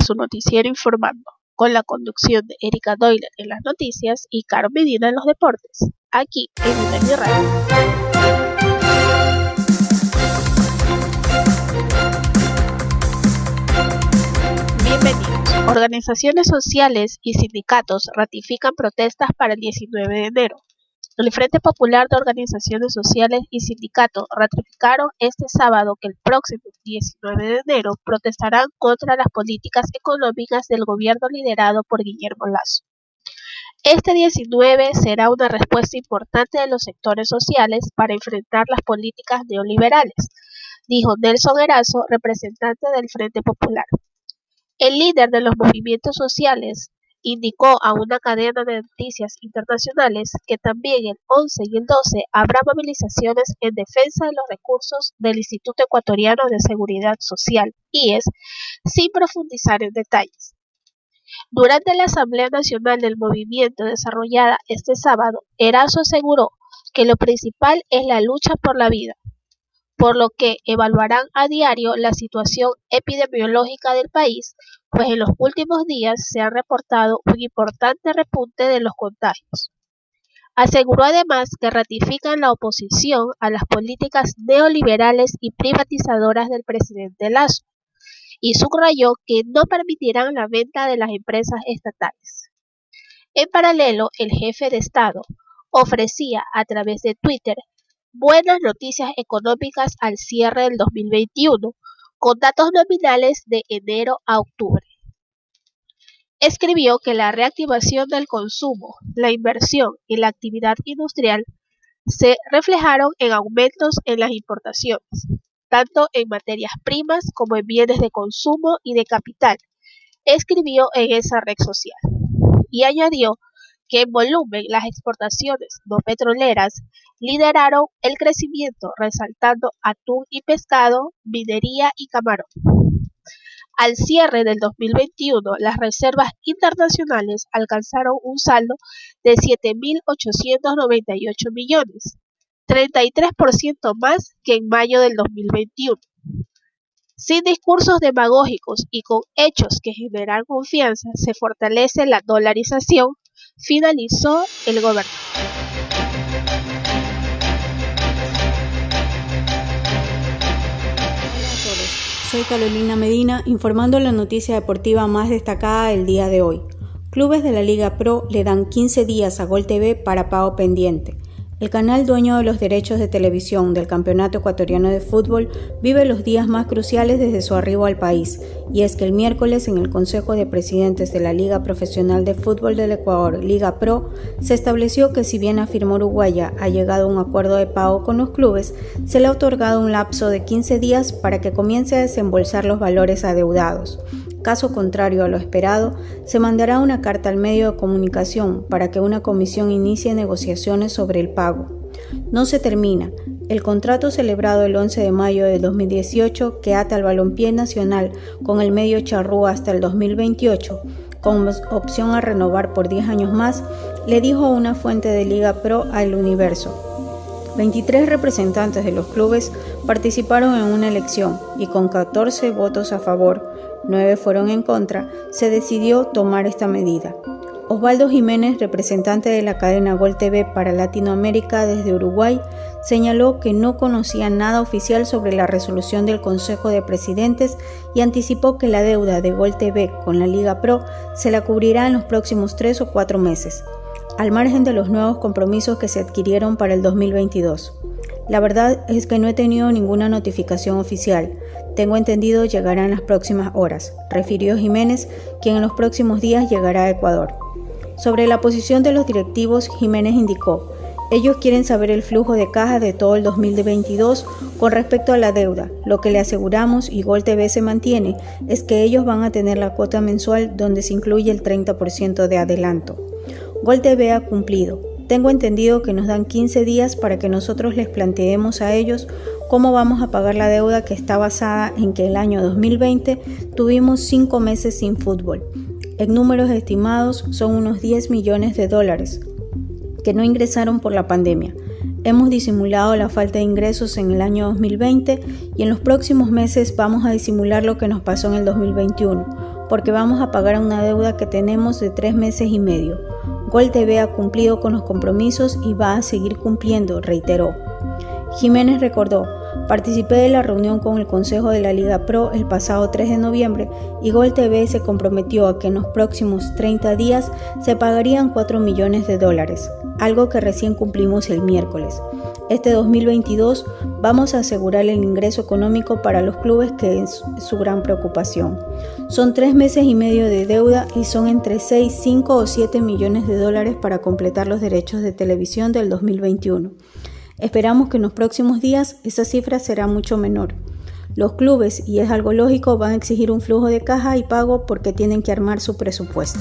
su noticiero informando, con la conducción de Erika Doyle en las noticias y Caro Medina en los deportes, aquí en Unami Radio. Bienvenidos. Organizaciones sociales y sindicatos ratifican protestas para el 19 de enero. El Frente Popular de Organizaciones Sociales y Sindicatos ratificaron este sábado que el próximo 19 de enero protestarán contra las políticas económicas del gobierno liderado por Guillermo Lazo. Este 19 será una respuesta importante de los sectores sociales para enfrentar las políticas neoliberales, dijo Nelson Erazo, representante del Frente Popular. El líder de los movimientos sociales, indicó a una cadena de noticias internacionales que también el 11 y el 12 habrá movilizaciones en defensa de los recursos del Instituto Ecuatoriano de Seguridad Social, IES, sin profundizar en detalles. Durante la Asamblea Nacional del Movimiento desarrollada este sábado, Erazo aseguró que lo principal es la lucha por la vida, por lo que evaluarán a diario la situación epidemiológica del país, pues en los últimos días se ha reportado un importante repunte de los contagios. Aseguró además que ratifican la oposición a las políticas neoliberales y privatizadoras del presidente Lazo, y subrayó que no permitirán la venta de las empresas estatales. En paralelo, el jefe de Estado ofrecía a través de Twitter buenas noticias económicas al cierre del 2021, con datos nominales de enero a octubre. Escribió que la reactivación del consumo, la inversión y la actividad industrial se reflejaron en aumentos en las importaciones, tanto en materias primas como en bienes de consumo y de capital, escribió en esa red social. Y añadió que en volumen las exportaciones no petroleras lideraron el crecimiento, resaltando atún y pescado, minería y camarón. Al cierre del 2021, las reservas internacionales alcanzaron un saldo de 7.898 millones, 33% más que en mayo del 2021. Sin discursos demagógicos y con hechos que generan confianza, se fortalece la dolarización, finalizó el gobernador. Soy Carolina Medina informando la noticia deportiva más destacada del día de hoy. Clubes de la Liga Pro le dan 15 días a Gol TV para pago pendiente. El canal dueño de los derechos de televisión del Campeonato Ecuatoriano de Fútbol vive los días más cruciales desde su arribo al país, y es que el miércoles en el Consejo de Presidentes de la Liga Profesional de Fútbol del Ecuador, Liga Pro, se estableció que si bien afirmó Uruguaya ha llegado a un acuerdo de pago con los clubes, se le ha otorgado un lapso de 15 días para que comience a desembolsar los valores adeudados. Caso contrario a lo esperado, se mandará una carta al medio de comunicación para que una comisión inicie negociaciones sobre el pago. No se termina. El contrato celebrado el 11 de mayo de 2018 que ata al balompié nacional con el medio charrúa hasta el 2028, con opción a renovar por 10 años más, le dijo una fuente de Liga Pro al Universo. 23 representantes de los clubes participaron en una elección y con 14 votos a favor, 9 fueron en contra, se decidió tomar esta medida. Osvaldo Jiménez, representante de la cadena Gol TV para Latinoamérica desde Uruguay, señaló que no conocía nada oficial sobre la resolución del Consejo de Presidentes y anticipó que la deuda de Gol TV con la Liga Pro se la cubrirá en los próximos tres o cuatro meses al margen de los nuevos compromisos que se adquirieron para el 2022. La verdad es que no he tenido ninguna notificación oficial. Tengo entendido llegará en las próximas horas, refirió Jiménez, quien en los próximos días llegará a Ecuador. Sobre la posición de los directivos, Jiménez indicó, ellos quieren saber el flujo de caja de todo el 2022 con respecto a la deuda. Lo que le aseguramos y Gol TV se mantiene es que ellos van a tener la cuota mensual donde se incluye el 30% de adelanto. Gol TV ha cumplido. Tengo entendido que nos dan 15 días para que nosotros les planteemos a ellos cómo vamos a pagar la deuda que está basada en que el año 2020 tuvimos 5 meses sin fútbol. En números estimados son unos 10 millones de dólares que no ingresaron por la pandemia. Hemos disimulado la falta de ingresos en el año 2020 y en los próximos meses vamos a disimular lo que nos pasó en el 2021 porque vamos a pagar una deuda que tenemos de tres meses y medio. Gol TV ha cumplido con los compromisos y va a seguir cumpliendo, reiteró. Jiménez recordó, participé de la reunión con el Consejo de la Liga Pro el pasado 3 de noviembre y Gol TV se comprometió a que en los próximos 30 días se pagarían 4 millones de dólares, algo que recién cumplimos el miércoles. Este 2022 vamos a asegurar el ingreso económico para los clubes que es su gran preocupación. Son tres meses y medio de deuda y son entre 6, 5 o 7 millones de dólares para completar los derechos de televisión del 2021. Esperamos que en los próximos días esa cifra será mucho menor. Los clubes, y es algo lógico, van a exigir un flujo de caja y pago porque tienen que armar su presupuesto.